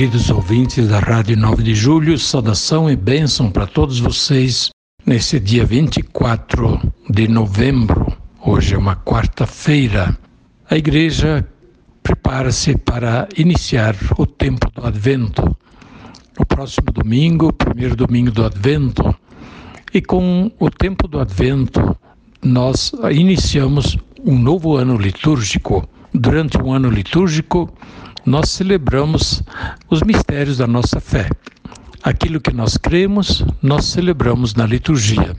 Queridos ouvintes da Rádio 9 de Julho, saudação e bênção para todos vocês nesse dia 24 de novembro. Hoje é uma quarta-feira. A igreja prepara-se para iniciar o tempo do Advento. No próximo domingo, primeiro domingo do Advento, e com o tempo do Advento, nós iniciamos um novo ano litúrgico. Durante um ano litúrgico, nós celebramos os mistérios da nossa fé. Aquilo que nós cremos, nós celebramos na liturgia.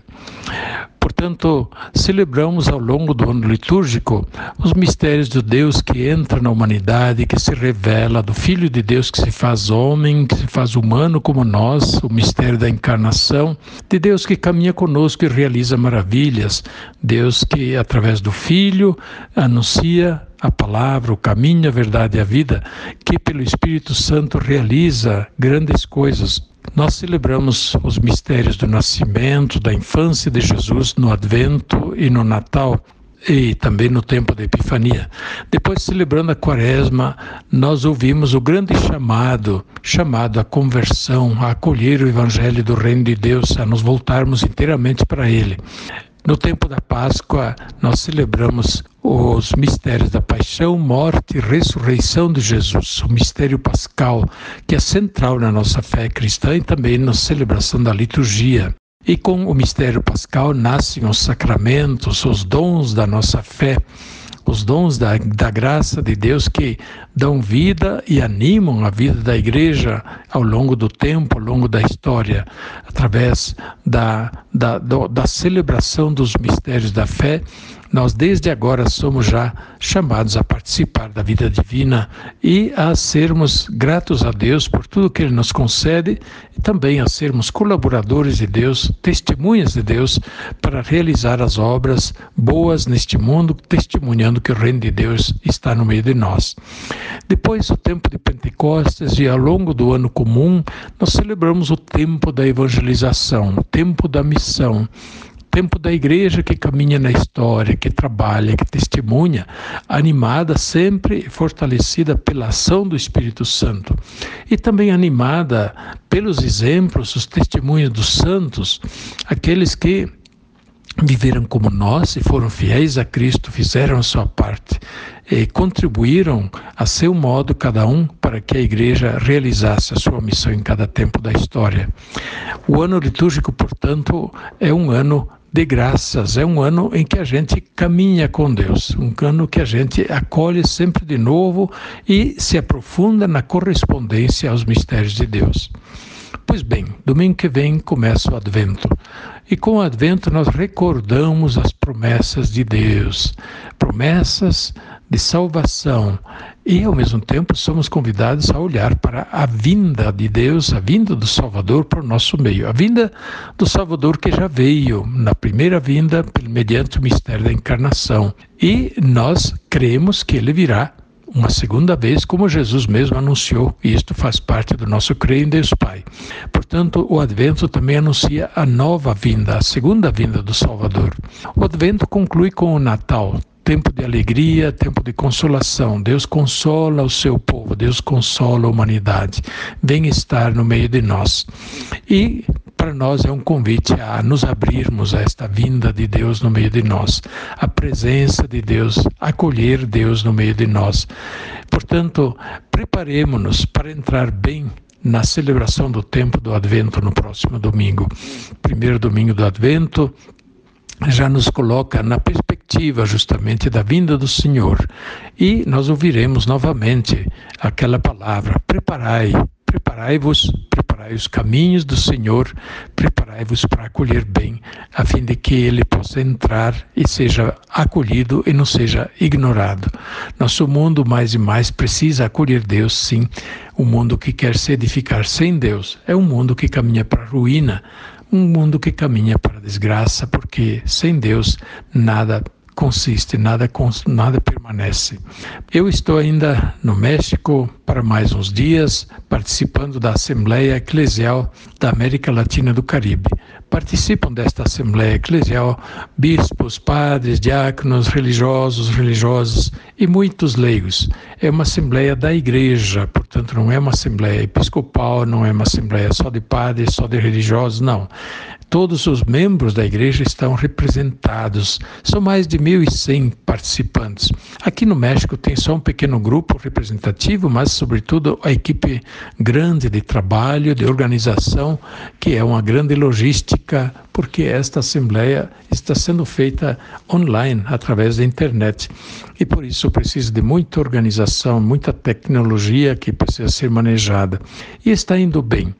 Portanto, celebramos ao longo do ano litúrgico os mistérios do Deus que entra na humanidade, que se revela, do Filho de Deus que se faz homem, que se faz humano como nós, o mistério da encarnação, de Deus que caminha conosco e realiza maravilhas, Deus que, através do Filho, anuncia a palavra, o caminho, a verdade e a vida, que pelo Espírito Santo realiza grandes coisas nós celebramos os mistérios do nascimento, da infância de Jesus no Advento e no Natal e também no tempo da Epifania. Depois, celebrando a Quaresma, nós ouvimos o grande chamado, chamado à conversão, a acolher o Evangelho do Reino de Deus, a nos voltarmos inteiramente para Ele. No tempo da Páscoa, nós celebramos os mistérios da paixão, morte e ressurreição de Jesus, o mistério pascal, que é central na nossa fé cristã e também na celebração da liturgia. E com o mistério pascal nascem os sacramentos, os dons da nossa fé os dons da, da graça de Deus que dão vida e animam a vida da igreja ao longo do tempo, ao longo da história, através da, da, da celebração dos mistérios da fé nós desde agora somos já chamados a participar da vida divina e a sermos gratos a Deus por tudo que Ele nos concede e também a sermos colaboradores de Deus, testemunhas de Deus, para realizar as obras boas neste mundo, testemunhando que o Reino de Deus está no meio de nós. Depois, o tempo de Pentecostes e ao longo do ano comum, nós celebramos o tempo da evangelização, o tempo da missão tempo da igreja que caminha na história, que trabalha, que testemunha, animada sempre fortalecida pela ação do Espírito Santo e também animada pelos exemplos, os testemunhos dos santos, aqueles que viveram como nós e foram fiéis a Cristo, fizeram a sua parte e contribuíram a seu modo cada um para que a igreja realizasse a sua missão em cada tempo da história. O ano litúrgico, portanto, é um ano de graças. É um ano em que a gente caminha com Deus, um ano que a gente acolhe sempre de novo e se aprofunda na correspondência aos mistérios de Deus. Pois bem, domingo que vem começa o Advento. E com o Advento nós recordamos as promessas de Deus, promessas de salvação. E, ao mesmo tempo, somos convidados a olhar para a vinda de Deus, a vinda do Salvador para o nosso meio. A vinda do Salvador que já veio na primeira vinda, mediante o mistério da encarnação. E nós cremos que ele virá uma segunda vez, como Jesus mesmo anunciou, e isto faz parte do nosso crer em Deus Pai. Portanto, o Advento também anuncia a nova vinda, a segunda vinda do Salvador. O Advento conclui com o Natal, tempo de alegria, tempo de consolação. Deus consola o seu povo, Deus consola a humanidade. Vem estar no meio de nós. E para nós é um convite a nos abrirmos a esta vinda de Deus no meio de nós, a presença de Deus, acolher Deus no meio de nós. Portanto, preparemos-nos para entrar bem na celebração do tempo do Advento no próximo domingo. Primeiro domingo do Advento já nos coloca na perspectiva justamente da vinda do Senhor. E nós ouviremos novamente aquela palavra: preparai, preparai-vos, preparai os caminhos do Senhor, preparai-vos para acolher bem, a fim de que ele possa entrar e seja acolhido e não seja ignorado. Nosso mundo mais e mais precisa acolher Deus, sim. O mundo que quer se edificar sem Deus é um mundo que caminha para a ruína, um mundo que caminha para a desgraça, porque sem Deus nada consiste, nada, nada permanece. Eu estou ainda no México para mais uns dias, participando da Assembleia Eclesial da América Latina do Caribe. Participam desta Assembleia Eclesial bispos, padres, diáconos, religiosos, religiosos e muitos leigos. É uma Assembleia da Igreja, portanto, não é uma Assembleia episcopal, não é uma Assembleia só de padres, só de religiosos, não todos os membros da igreja estão representados. São mais de 1.100 participantes. Aqui no México tem só um pequeno grupo representativo, mas, sobretudo, a equipe grande de trabalho, de organização, que é uma grande logística, porque esta assembleia está sendo feita online, através da internet. E por isso precisa de muita organização, muita tecnologia que precisa ser manejada. E está indo bem.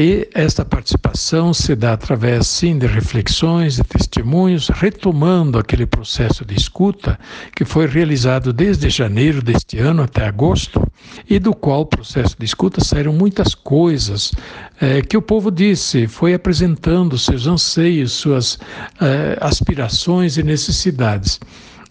E esta participação se dá através, sim, de reflexões, de testemunhos, retomando aquele processo de escuta que foi realizado desde janeiro deste ano até agosto, e do qual processo de escuta saíram muitas coisas é, que o povo disse, foi apresentando seus anseios, suas é, aspirações e necessidades.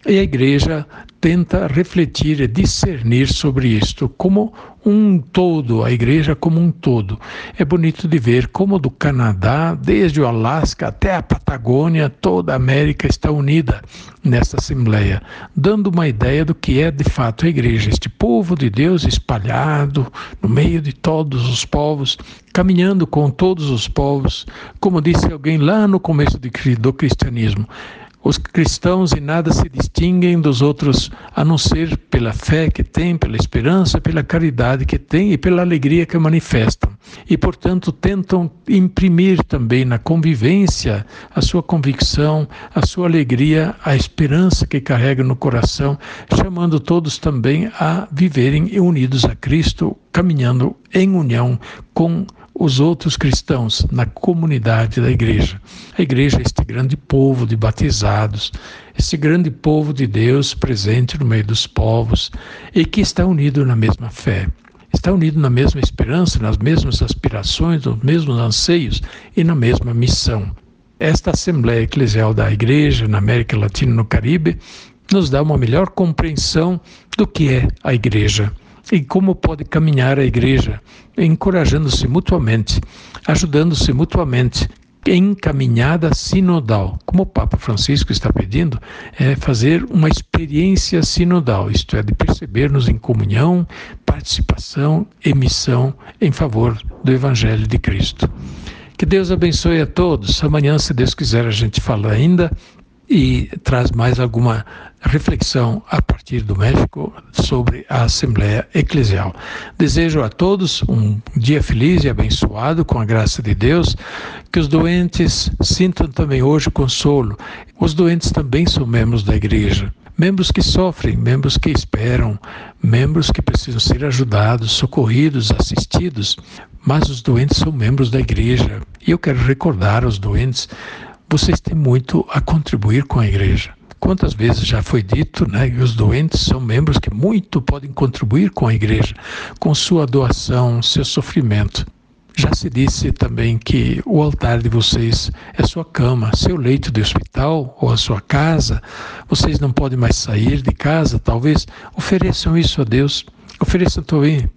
E a igreja tenta refletir e discernir sobre isto como um todo, a igreja como um todo. É bonito de ver como do Canadá, desde o Alasca até a Patagônia, toda a América está unida nesta assembleia, dando uma ideia do que é de fato a igreja, este povo de Deus espalhado no meio de todos os povos, caminhando com todos os povos, como disse alguém lá no começo do cristianismo os cristãos em nada se distinguem dos outros, a não ser pela fé que têm, pela esperança, pela caridade que têm e pela alegria que manifestam. E, portanto, tentam imprimir também na convivência a sua convicção, a sua alegria, a esperança que carregam no coração, chamando todos também a viverem unidos a Cristo, caminhando em união com os outros cristãos na comunidade da igreja. A igreja é este grande povo de batizados, este grande povo de Deus presente no meio dos povos e que está unido na mesma fé. Está unido na mesma esperança, nas mesmas aspirações, nos mesmos anseios e na mesma missão. Esta Assembleia Eclesial da Igreja na América Latina e no Caribe nos dá uma melhor compreensão do que é a Igreja e como pode caminhar a igreja, encorajando-se mutuamente, ajudando-se mutuamente em caminhada sinodal, como o Papa Francisco está pedindo, é fazer uma experiência sinodal, isto é, de perceber-nos em comunhão, participação e missão em favor do Evangelho de Cristo. Que Deus abençoe a todos. Amanhã, se Deus quiser, a gente fala ainda e traz mais alguma reflexão a partir do México sobre a Assembleia Eclesial. Desejo a todos um dia feliz e abençoado com a graça de Deus, que os doentes sintam também hoje consolo. Os doentes também são membros da igreja. Membros que sofrem, membros que esperam, membros que precisam ser ajudados, socorridos, assistidos, mas os doentes são membros da igreja. E eu quero recordar aos doentes vocês têm muito a contribuir com a igreja. Quantas vezes já foi dito, né, que os doentes são membros que muito podem contribuir com a igreja, com sua doação, seu sofrimento. Já se disse também que o altar de vocês é sua cama, seu leito de hospital ou a sua casa. Vocês não podem mais sair de casa, talvez ofereçam isso a Deus Ofereça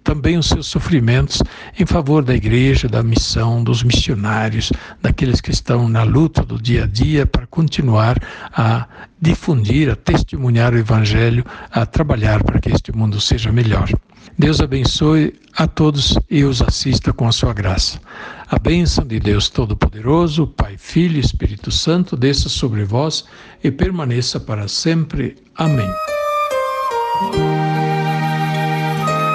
também, os seus sofrimentos em favor da igreja, da missão, dos missionários, daqueles que estão na luta do dia a dia para continuar a difundir, a testemunhar o Evangelho, a trabalhar para que este mundo seja melhor. Deus abençoe a todos e os assista com a sua graça. A bênção de Deus Todo-Poderoso, Pai, Filho e Espírito Santo, desça sobre vós e permaneça para sempre. Amém.